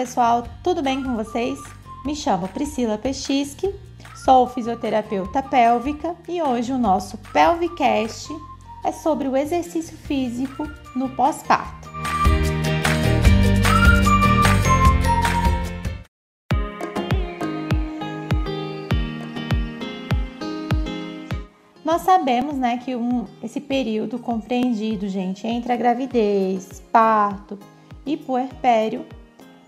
pessoal, tudo bem com vocês? Me chamo Priscila Pechisky, sou fisioterapeuta pélvica e hoje o nosso Pelvicast é sobre o exercício físico no pós-parto. Nós sabemos, né, que um, esse período compreendido, gente, entre a gravidez, parto e puerpério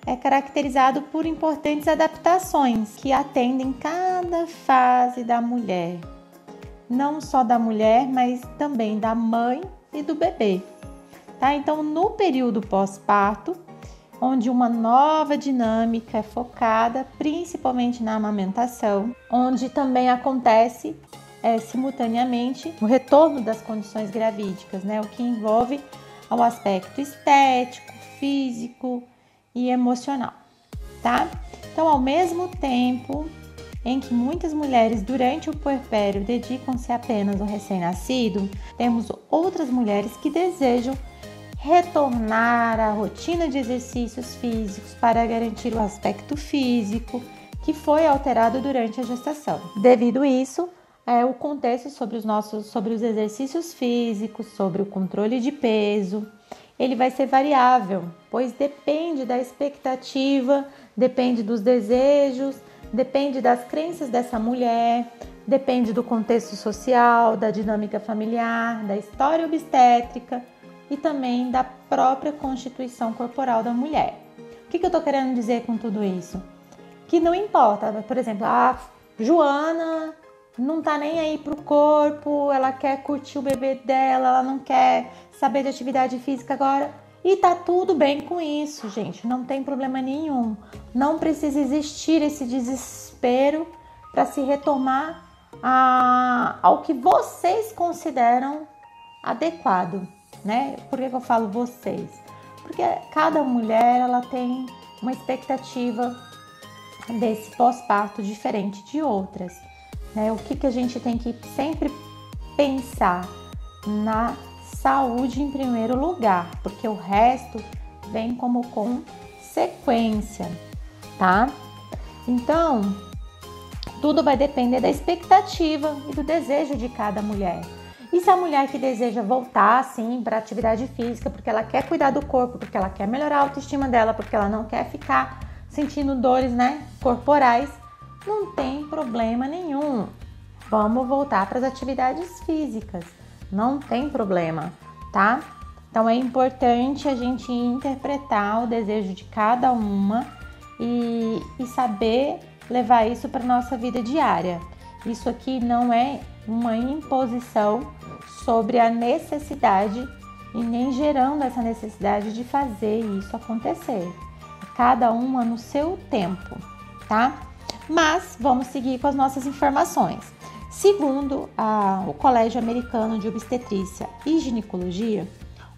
é caracterizado por importantes adaptações que atendem cada fase da mulher, não só da mulher, mas também da mãe e do bebê. Tá? Então, no período pós-parto, onde uma nova dinâmica é focada principalmente na amamentação, onde também acontece é, simultaneamente o retorno das condições gravídicas, né? O que envolve o aspecto estético, físico e emocional, tá? Então, ao mesmo tempo em que muitas mulheres durante o puerpério dedicam-se apenas ao recém-nascido, temos outras mulheres que desejam retornar à rotina de exercícios físicos para garantir o aspecto físico que foi alterado durante a gestação. Devido isso, é, o contexto sobre os nossos, sobre os exercícios físicos, sobre o controle de peso, ele vai ser variável, pois depende da expectativa, depende dos desejos, depende das crenças dessa mulher, depende do contexto social, da dinâmica familiar, da história obstétrica e também da própria constituição corporal da mulher. O que, eu estou querendo dizer com tudo isso? Que não importa, por exemplo, a Joana não tá nem aí pro corpo, ela quer curtir o bebê dela, ela não quer saber de atividade física agora. E tá tudo bem com isso, gente, não tem problema nenhum. Não precisa existir esse desespero para se retomar a, ao que vocês consideram adequado, né? Por que, que eu falo vocês? Porque cada mulher ela tem uma expectativa desse pós-parto diferente de outras. Né? O que, que a gente tem que sempre pensar na saúde em primeiro lugar, porque o resto vem como consequência, tá? Então, tudo vai depender da expectativa e do desejo de cada mulher. E se a mulher que deseja voltar assim para atividade física, porque ela quer cuidar do corpo, porque ela quer melhorar a autoestima dela, porque ela não quer ficar sentindo dores, né, corporais, não tem problema nenhum. Vamos voltar para as atividades físicas, não tem problema, tá? Então é importante a gente interpretar o desejo de cada uma e, e saber levar isso para nossa vida diária. Isso aqui não é uma imposição sobre a necessidade e nem gerando essa necessidade de fazer isso acontecer. Cada uma no seu tempo, tá? Mas vamos seguir com as nossas informações. Segundo a, o Colégio Americano de Obstetrícia e Ginecologia,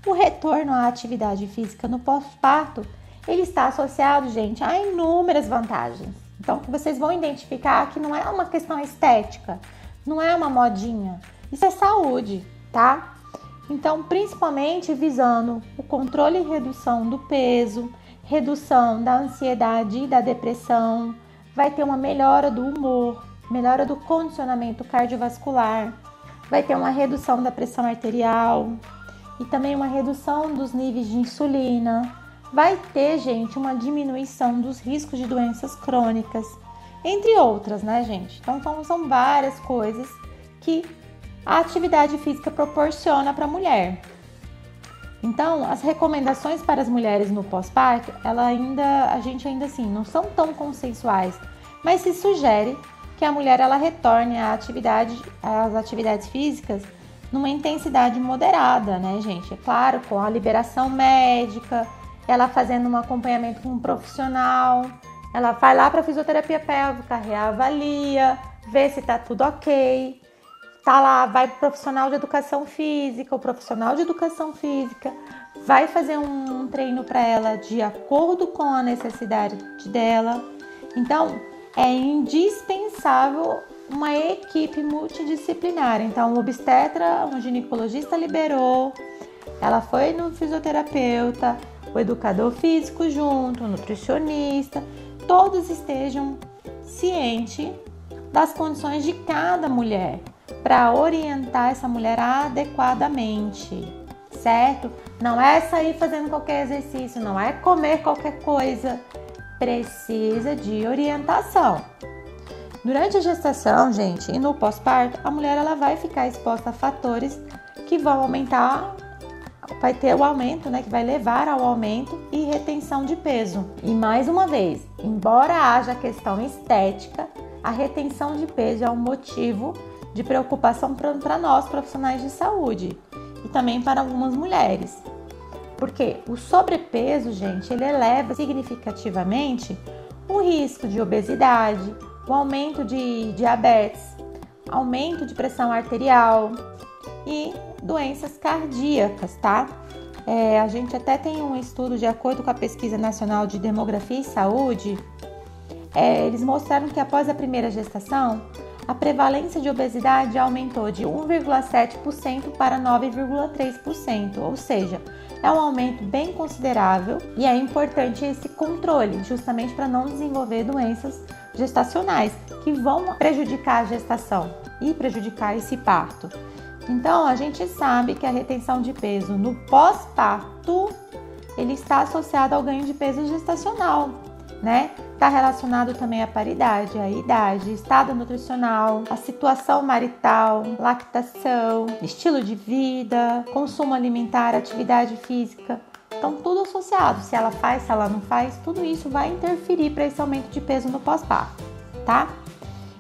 o retorno à atividade física no pós-parto ele está associado, gente, a inúmeras vantagens. Então, vocês vão identificar que não é uma questão estética, não é uma modinha, isso é saúde, tá? Então, principalmente visando o controle e redução do peso, redução da ansiedade e da depressão, vai ter uma melhora do humor, melhora do condicionamento cardiovascular, vai ter uma redução da pressão arterial e também uma redução dos níveis de insulina. Vai ter, gente, uma diminuição dos riscos de doenças crônicas, entre outras, né, gente? Então, são várias coisas que a atividade física proporciona para a mulher. Então, as recomendações para as mulheres no pós-parto, ela ainda, a gente ainda assim, não são tão consensuais, mas se sugere que a mulher ela retorne à atividade, às atividades físicas numa intensidade moderada, né, gente? É claro, com a liberação médica, ela fazendo um acompanhamento com um profissional, ela vai lá para fisioterapia pélvica, reavalia, vê se tá tudo ok. Tá lá, vai pro profissional de educação física, o profissional de educação física vai fazer um treino para ela de acordo com a necessidade dela. Então, é indispensável uma equipe multidisciplinar. Então, o obstetra, um ginecologista liberou, ela foi no fisioterapeuta, o educador físico junto, o nutricionista, todos estejam cientes das condições de cada mulher para orientar essa mulher adequadamente, certo? Não é sair fazendo qualquer exercício, não é comer qualquer coisa, precisa de orientação. Durante a gestação, gente, e no pós-parto, a mulher ela vai ficar exposta a fatores que vão aumentar, vai ter o aumento, né, que vai levar ao aumento e retenção de peso. E mais uma vez, embora haja questão estética, a retenção de peso é um motivo de preocupação para nós profissionais de saúde e também para algumas mulheres. Porque o sobrepeso, gente, ele eleva significativamente o risco de obesidade, o aumento de diabetes, aumento de pressão arterial e doenças cardíacas, tá? É, a gente até tem um estudo de acordo com a Pesquisa Nacional de Demografia e Saúde. É, eles mostraram que após a primeira gestação, a prevalência de obesidade aumentou de 1,7% para 9,3%, ou seja, é um aumento bem considerável e é importante esse controle, justamente para não desenvolver doenças gestacionais que vão prejudicar a gestação e prejudicar esse parto. Então, a gente sabe que a retenção de peso no pós-parto ele está associado ao ganho de peso gestacional, né? Está relacionado também à paridade, à idade, estado nutricional, a situação marital, lactação, estilo de vida, consumo alimentar, atividade física. Então, tudo associado. Se ela faz, se ela não faz, tudo isso vai interferir para esse aumento de peso no pós-parto, tá?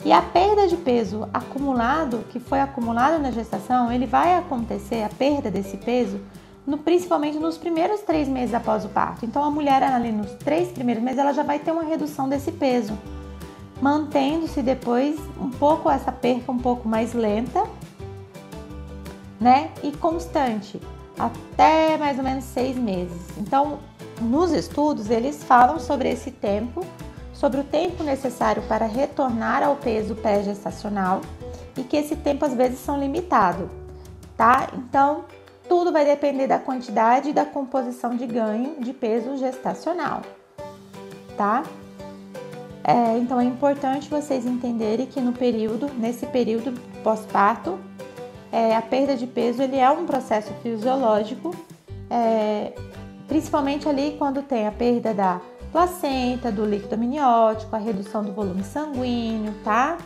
E a perda de peso acumulado, que foi acumulado na gestação, ele vai acontecer, a perda desse peso, no, principalmente nos primeiros três meses após o parto. Então, a mulher ali nos três primeiros meses, ela já vai ter uma redução desse peso, mantendo-se depois um pouco essa perca um pouco mais lenta, né? E constante, até mais ou menos seis meses. Então, nos estudos, eles falam sobre esse tempo, sobre o tempo necessário para retornar ao peso pré-gestacional e que esse tempo às vezes são limitado, tá? Então, tudo vai depender da quantidade e da composição de ganho de peso gestacional, tá? É, então é importante vocês entenderem que no período, nesse período pós-parto, é, a perda de peso ele é um processo fisiológico, é, principalmente ali quando tem a perda da placenta, do líquido amniótico, a redução do volume sanguíneo, tá?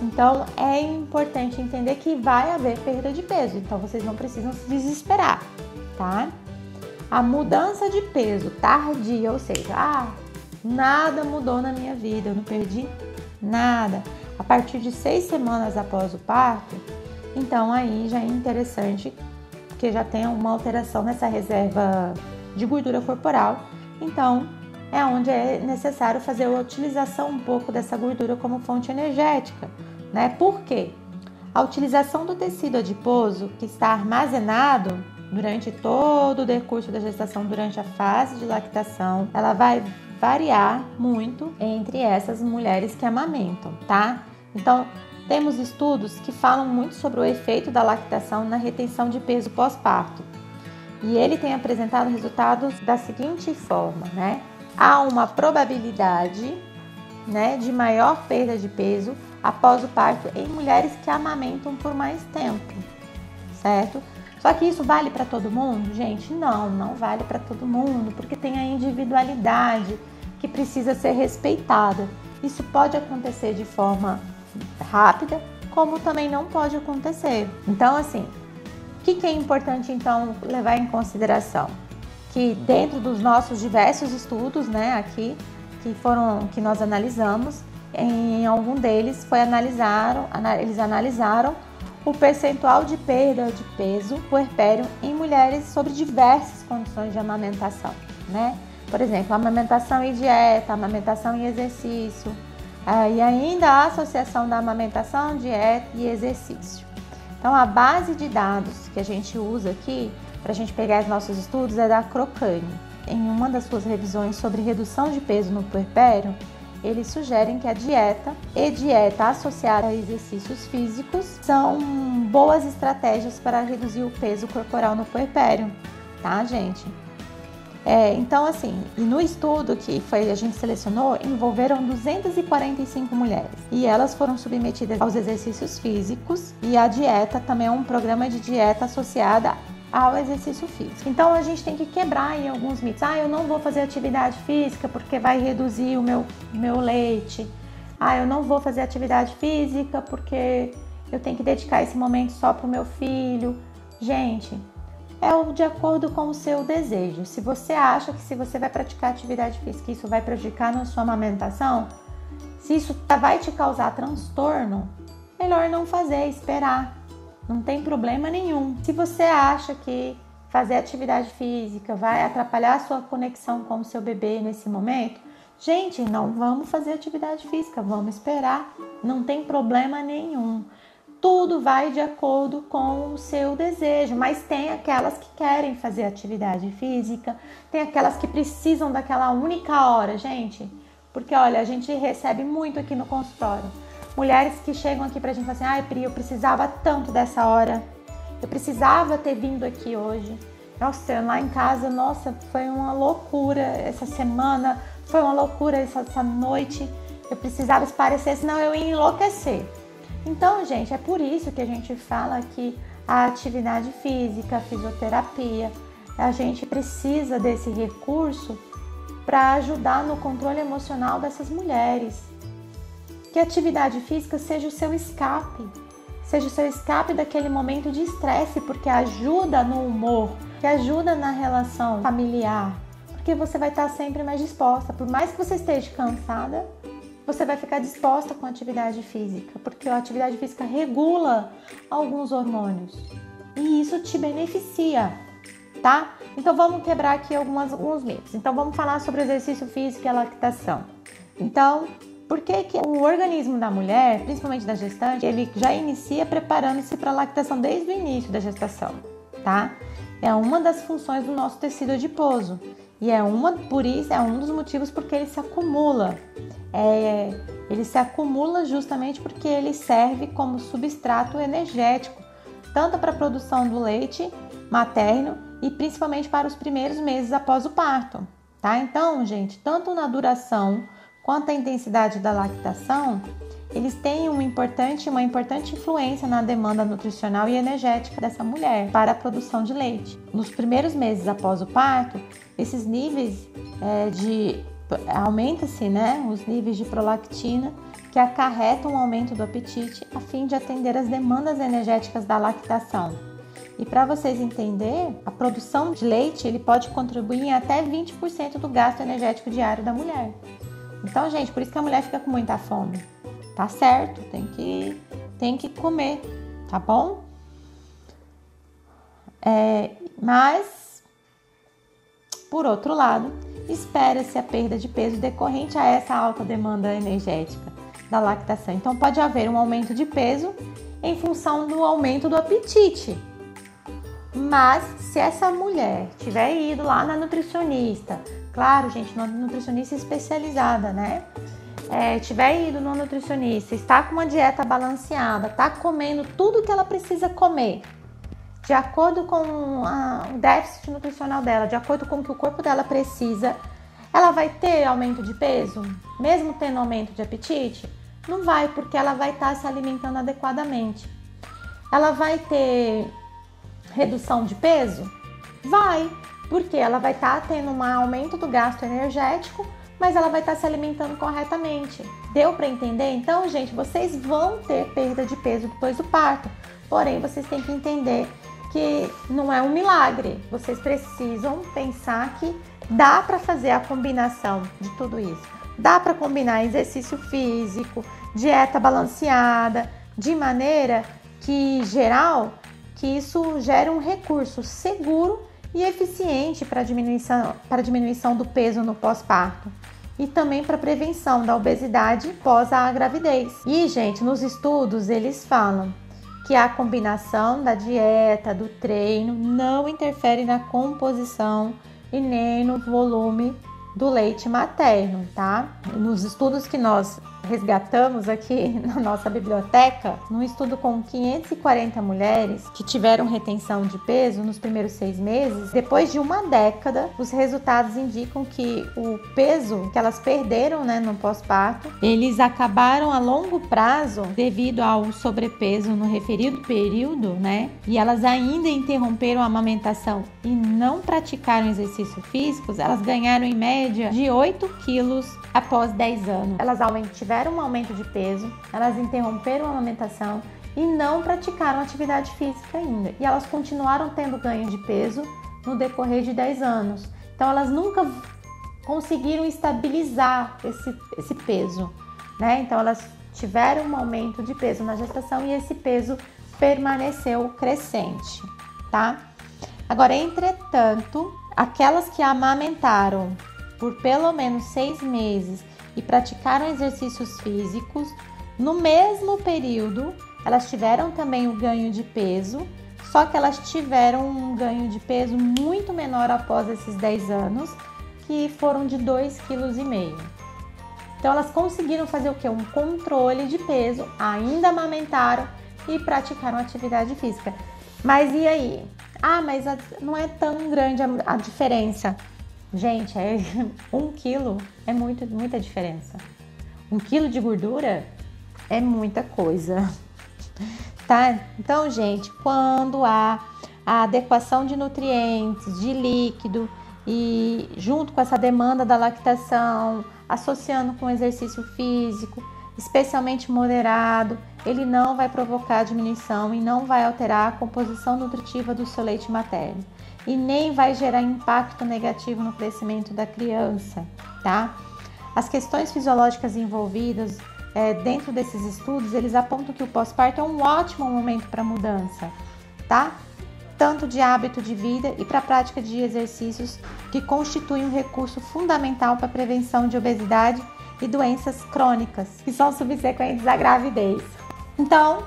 Então é importante entender que vai haver perda de peso, então vocês não precisam se desesperar, tá? A mudança de peso tardia, ou seja, ah, nada mudou na minha vida, eu não perdi nada. A partir de seis semanas após o parto, então aí já é interessante porque já tem uma alteração nessa reserva de gordura corporal. Então é onde é necessário fazer a utilização um pouco dessa gordura como fonte energética né? Por quê? A utilização do tecido adiposo que está armazenado durante todo o decurso da gestação, durante a fase de lactação, ela vai variar muito entre essas mulheres que amamentam, tá? Então, temos estudos que falam muito sobre o efeito da lactação na retenção de peso pós-parto. E ele tem apresentado resultados da seguinte forma, né? Há uma probabilidade, né, de maior perda de peso após o parto em mulheres que amamentam por mais tempo, certo? Só que isso vale para todo mundo? Gente, não, não vale para todo mundo, porque tem a individualidade que precisa ser respeitada. Isso pode acontecer de forma rápida, como também não pode acontecer. Então, assim, o que, que é importante então levar em consideração? Que dentro dos nossos diversos estudos, né, aqui que foram que nós analisamos, em algum deles foi analisaram, eles analisaram o percentual de perda de peso puerpério em mulheres sobre diversas condições de amamentação, né? Por exemplo, amamentação e dieta, amamentação e exercício, eh, e ainda a associação da amamentação, dieta e exercício. Então, a base de dados que a gente usa aqui para a gente pegar os nossos estudos é da Crocane. Em uma das suas revisões sobre redução de peso no puerpério, eles sugerem que a dieta e dieta associada a exercícios físicos são boas estratégias para reduzir o peso corporal no puerpério, tá, gente? É, então, assim, no estudo que foi a gente selecionou, envolveram 245 mulheres e elas foram submetidas aos exercícios físicos e a dieta também é um programa de dieta associada ao exercício físico. Então a gente tem que quebrar em alguns mitos. Ah, eu não vou fazer atividade física porque vai reduzir o meu, meu leite. Ah, eu não vou fazer atividade física porque eu tenho que dedicar esse momento só para o meu filho. Gente, é de acordo com o seu desejo. Se você acha que se você vai praticar atividade física, isso vai prejudicar na sua amamentação, se isso vai te causar transtorno, melhor não fazer, esperar. Não tem problema nenhum. Se você acha que fazer atividade física vai atrapalhar a sua conexão com o seu bebê nesse momento, gente, não vamos fazer atividade física, vamos esperar. Não tem problema nenhum tudo vai de acordo com o seu desejo, mas tem aquelas que querem fazer atividade física, tem aquelas que precisam daquela única hora, gente. Porque olha, a gente recebe muito aqui no consultório. Mulheres que chegam aqui pra gente e falam assim: ai, Pri, eu precisava tanto dessa hora, eu precisava ter vindo aqui hoje. Nossa, lá em casa, nossa, foi uma loucura essa semana, foi uma loucura essa, essa noite. Eu precisava esparecer, senão eu ia enlouquecer. Então, gente, é por isso que a gente fala que a atividade física, a fisioterapia, a gente precisa desse recurso para ajudar no controle emocional dessas mulheres. Que a atividade física seja o seu escape, seja o seu escape daquele momento de estresse, porque ajuda no humor, que ajuda na relação familiar, porque você vai estar sempre mais disposta. Por mais que você esteja cansada, você vai ficar disposta com a atividade física, porque a atividade física regula alguns hormônios e isso te beneficia, tá? Então vamos quebrar aqui algumas, alguns mitos. Então vamos falar sobre exercício físico e lactação. Então, por que, que o organismo da mulher, principalmente da gestante, ele já inicia preparando-se para a lactação desde o início da gestação, tá? É uma das funções do nosso tecido adiposo e é uma por isso é um dos motivos porque ele se acumula é, ele se acumula justamente porque ele serve como substrato energético, tanto para a produção do leite materno e principalmente para os primeiros meses após o parto. Tá? Então, gente, tanto na duração quanto a intensidade da lactação, eles têm uma importante, uma importante influência na demanda nutricional e energética dessa mulher para a produção de leite. Nos primeiros meses após o parto, esses níveis é, de aumenta-se né, os níveis de prolactina, que acarretam um aumento do apetite a fim de atender as demandas energéticas da lactação. E para vocês entenderem, a produção de leite ele pode contribuir em até 20% do gasto energético diário da mulher. Então, gente, por isso que a mulher fica com muita fome. Tá certo, tem que, tem que comer, tá bom? É, mas, por outro lado, espera-se a perda de peso decorrente a essa alta demanda energética da lactação. Então, pode haver um aumento de peso em função do aumento do apetite. Mas se essa mulher tiver ido lá na nutricionista, claro, gente, nutricionista especializada, né? É, tiver ido no nutricionista, está com uma dieta balanceada, está comendo tudo que ela precisa comer, de acordo com a, o déficit nutricional dela, de acordo com o que o corpo dela precisa, ela vai ter aumento de peso, mesmo tendo aumento de apetite? Não vai, porque ela vai estar se alimentando adequadamente. Ela vai ter redução de peso? Vai, porque ela vai estar tendo um aumento do gasto energético, mas ela vai estar se alimentando corretamente. Deu para entender? Então, gente, vocês vão ter perda de peso depois do parto. Porém, vocês têm que entender que não é um milagre. Vocês precisam pensar que dá para fazer a combinação de tudo isso. Dá para combinar exercício físico, dieta balanceada, de maneira que geral que isso gere um recurso seguro e eficiente para diminuição, para diminuição do peso no pós-parto e também para prevenção da obesidade pós a gravidez. E, gente, nos estudos eles falam que a combinação da dieta, do treino, não interfere na composição e nem no volume do leite materno, tá? Nos estudos que nós resgatamos aqui na nossa biblioteca, num estudo com 540 mulheres que tiveram retenção de peso nos primeiros seis meses, depois de uma década, os resultados indicam que o peso que elas perderam né, no pós-parto, eles acabaram a longo prazo devido ao sobrepeso no referido período, né? E elas ainda interromperam a amamentação e não praticaram exercícios físicos, elas ganharam em média de 8 quilos após 10 anos. Elas tiveram um aumento de peso, elas interromperam a amamentação e não praticaram atividade física ainda. E elas continuaram tendo ganho de peso no decorrer de 10 anos. Então elas nunca conseguiram estabilizar esse, esse peso, né? Então elas tiveram um aumento de peso na gestação e esse peso permaneceu crescente, tá? Agora, entretanto, aquelas que amamentaram por pelo menos seis meses e praticaram exercícios físicos, no mesmo período, elas tiveram também o ganho de peso, só que elas tiveram um ganho de peso muito menor após esses 10 anos, que foram de 2,5 kg. Então elas conseguiram fazer o que? Um controle de peso, ainda amamentaram e praticaram atividade física. Mas e aí? Ah, mas não é tão grande a, a diferença. Gente, é, um quilo é muito, muita diferença. Um quilo de gordura é muita coisa, tá? Então, gente, quando há a adequação de nutrientes, de líquido e junto com essa demanda da lactação, associando com exercício físico, especialmente moderado, ele não vai provocar diminuição e não vai alterar a composição nutritiva do seu leite materno e nem vai gerar impacto negativo no crescimento da criança, tá? As questões fisiológicas envolvidas é, dentro desses estudos, eles apontam que o pós-parto é um ótimo momento para mudança, tá? Tanto de hábito de vida e para a prática de exercícios que constituem um recurso fundamental para a prevenção de obesidade e doenças crônicas que são subsequentes à gravidez. Então,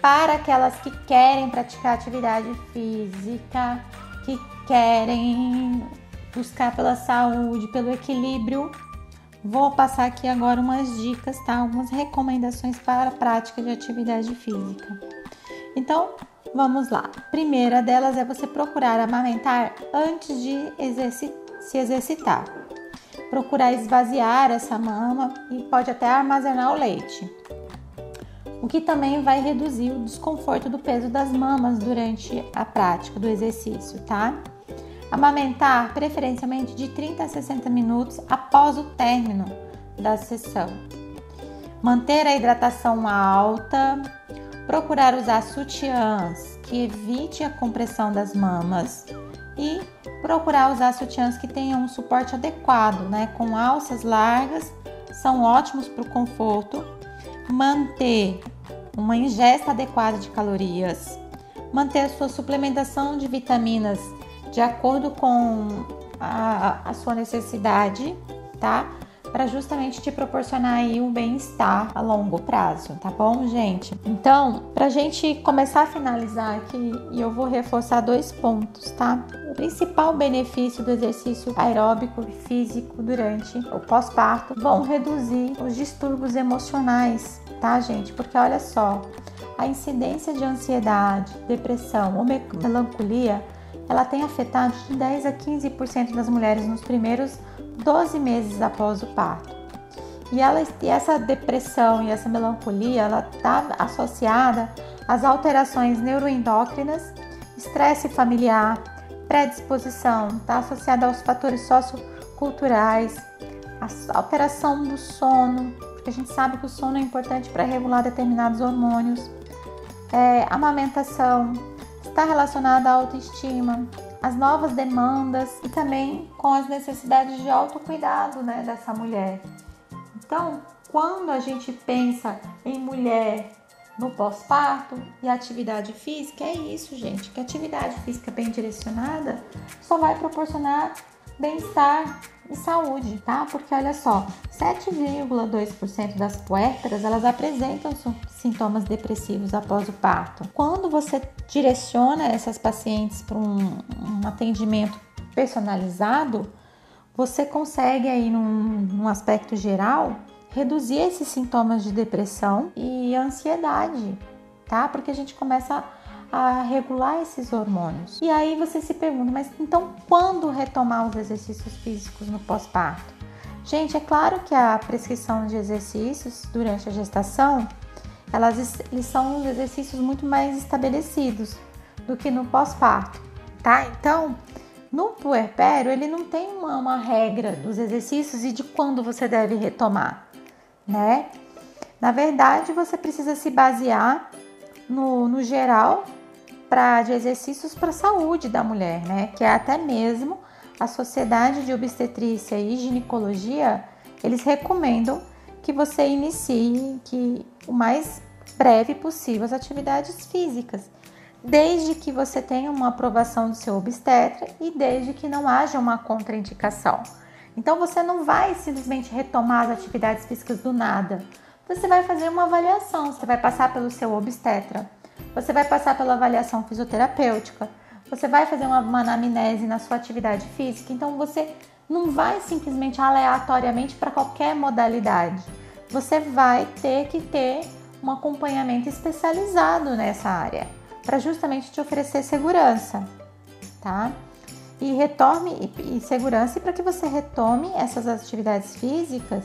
para aquelas que querem praticar atividade física, que querem buscar pela saúde, pelo equilíbrio, vou passar aqui agora umas dicas, tá? Algumas recomendações para a prática de atividade física. Então, vamos lá. Primeira delas é você procurar amamentar antes de exerci se exercitar. Procurar esvaziar essa mama e pode até armazenar o leite o que também vai reduzir o desconforto do peso das mamas durante a prática do exercício, tá? Amamentar preferencialmente de 30 a 60 minutos após o término da sessão. Manter a hidratação alta, procurar usar sutiãs que evite a compressão das mamas e procurar usar sutiãs que tenham um suporte adequado, né, com alças largas, são ótimos para o conforto. Manter uma ingesta adequada de calorias, manter a sua suplementação de vitaminas de acordo com a, a sua necessidade, tá? Para justamente te proporcionar aí um bem-estar a longo prazo, tá bom, gente? Então, para gente começar a finalizar aqui, eu vou reforçar dois pontos, tá? O principal benefício do exercício aeróbico e físico durante o pós-parto vão reduzir os distúrbios emocionais tá, gente? Porque olha só, a incidência de ansiedade, depressão ou melancolia, ela tem afetado de 10 a 15% das mulheres nos primeiros 12 meses após o parto. E, ela, e essa depressão e essa melancolia, ela está associada às alterações neuroendócrinas, estresse familiar, predisposição, está associada aos fatores socioculturais, a alteração do sono, porque a gente sabe que o sono é importante para regular determinados hormônios. É, amamentação está relacionada à autoestima, às novas demandas e também com as necessidades de autocuidado né, dessa mulher. Então, quando a gente pensa em mulher no pós-parto e atividade física, é isso, gente, que atividade física bem direcionada só vai proporcionar bem-estar e saúde, tá? Porque olha só, 7,2% das puérperas elas apresentam sintomas depressivos após o parto. Quando você direciona essas pacientes para um, um atendimento personalizado, você consegue aí num, num aspecto geral reduzir esses sintomas de depressão e ansiedade, tá? Porque a gente começa a regular esses hormônios. E aí você se pergunta, mas então quando retomar os exercícios físicos no pós-parto? Gente, é claro que a prescrição de exercícios durante a gestação, elas, eles são os exercícios muito mais estabelecidos do que no pós-parto, tá? Então, no puerpério, ele não tem uma, uma regra dos exercícios e de quando você deve retomar, né? Na verdade, você precisa se basear no, no geral pra, de exercícios para a saúde da mulher, né? Que é até mesmo a Sociedade de Obstetrícia e Ginecologia, eles recomendam que você inicie que o mais breve possível as atividades físicas, desde que você tenha uma aprovação do seu obstetra e desde que não haja uma contraindicação. Então você não vai simplesmente retomar as atividades físicas do nada. Você vai fazer uma avaliação, você vai passar pelo seu obstetra, você vai passar pela avaliação fisioterapêutica, você vai fazer uma, uma anamnese na sua atividade física, então você não vai simplesmente aleatoriamente para qualquer modalidade. Você vai ter que ter um acompanhamento especializado nessa área para justamente te oferecer segurança, tá? E retome e, e segurança para que você retome essas atividades físicas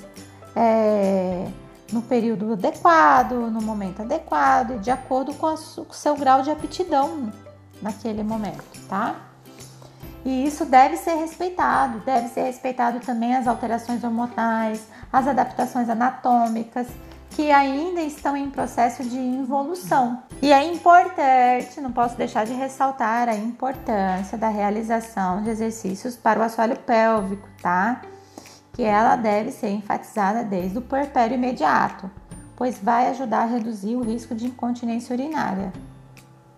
é, no período adequado, no momento adequado, de acordo com, a, com o seu grau de aptidão naquele momento, tá? E isso deve ser respeitado, deve ser respeitado também as alterações hormonais, as adaptações anatômicas que ainda estão em processo de evolução. E é importante, não posso deixar de ressaltar a importância da realização de exercícios para o assoalho pélvico, tá? Que ela deve ser enfatizada desde o puerpério imediato, pois vai ajudar a reduzir o risco de incontinência urinária,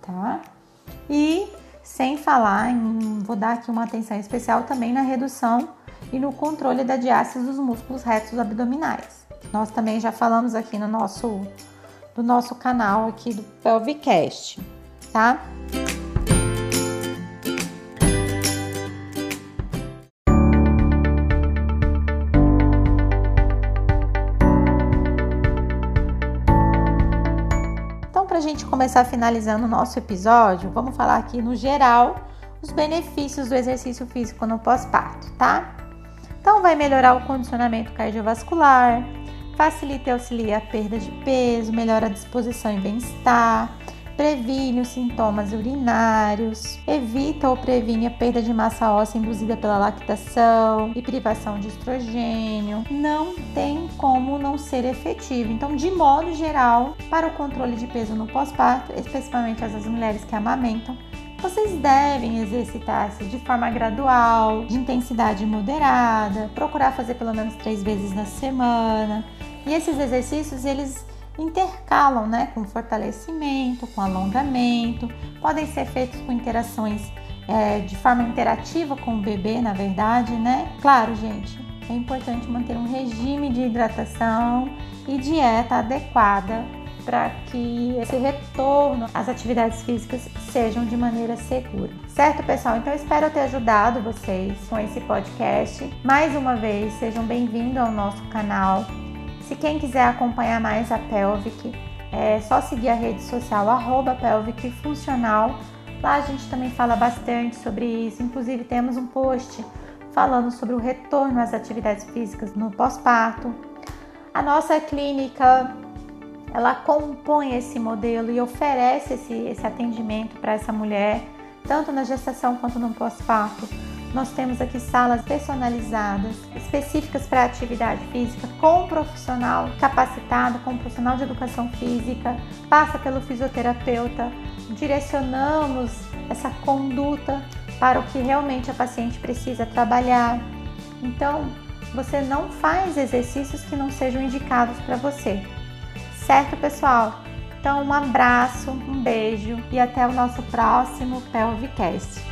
tá? E sem falar em, vou dar aqui uma atenção especial também na redução e no controle da diástase dos músculos retos abdominais. Nós também já falamos aqui no nosso do nosso canal aqui do Pelvicast, tá? Então, para a gente começar finalizando o nosso episódio, vamos falar aqui no geral os benefícios do exercício físico no pós-parto, tá? Então, vai melhorar o condicionamento cardiovascular, facilita e auxilia a perda de peso, melhora a disposição e bem-estar, previne os sintomas urinários, evita ou previne a perda de massa óssea induzida pela lactação e privação de estrogênio. Não tem como não ser efetivo. Então, de modo geral, para o controle de peso no pós-parto, especialmente as mulheres que amamentam, vocês devem exercitar-se de forma gradual, de intensidade moderada, procurar fazer pelo menos três vezes na semana. E esses exercícios eles intercalam, né, com fortalecimento, com alongamento, podem ser feitos com interações é, de forma interativa com o bebê, na verdade, né? Claro, gente, é importante manter um regime de hidratação e dieta adequada para que esse retorno às atividades físicas sejam de maneira segura. Certo, pessoal? Então espero ter ajudado vocês com esse podcast. Mais uma vez, sejam bem-vindos ao nosso canal. Se quem quiser acompanhar mais a Pelvic, é só seguir a rede social arroba Pelvic Funcional. Lá a gente também fala bastante sobre isso. Inclusive temos um post falando sobre o retorno às atividades físicas no pós-parto. A nossa clínica ela compõe esse modelo e oferece esse, esse atendimento para essa mulher, tanto na gestação quanto no pós-parto. Nós temos aqui salas personalizadas, específicas para atividade física, com um profissional capacitado, com um profissional de educação física, passa pelo fisioterapeuta, direcionamos essa conduta para o que realmente a paciente precisa trabalhar. Então, você não faz exercícios que não sejam indicados para você. Certo, pessoal? Então, um abraço, um beijo e até o nosso próximo Pelvicast.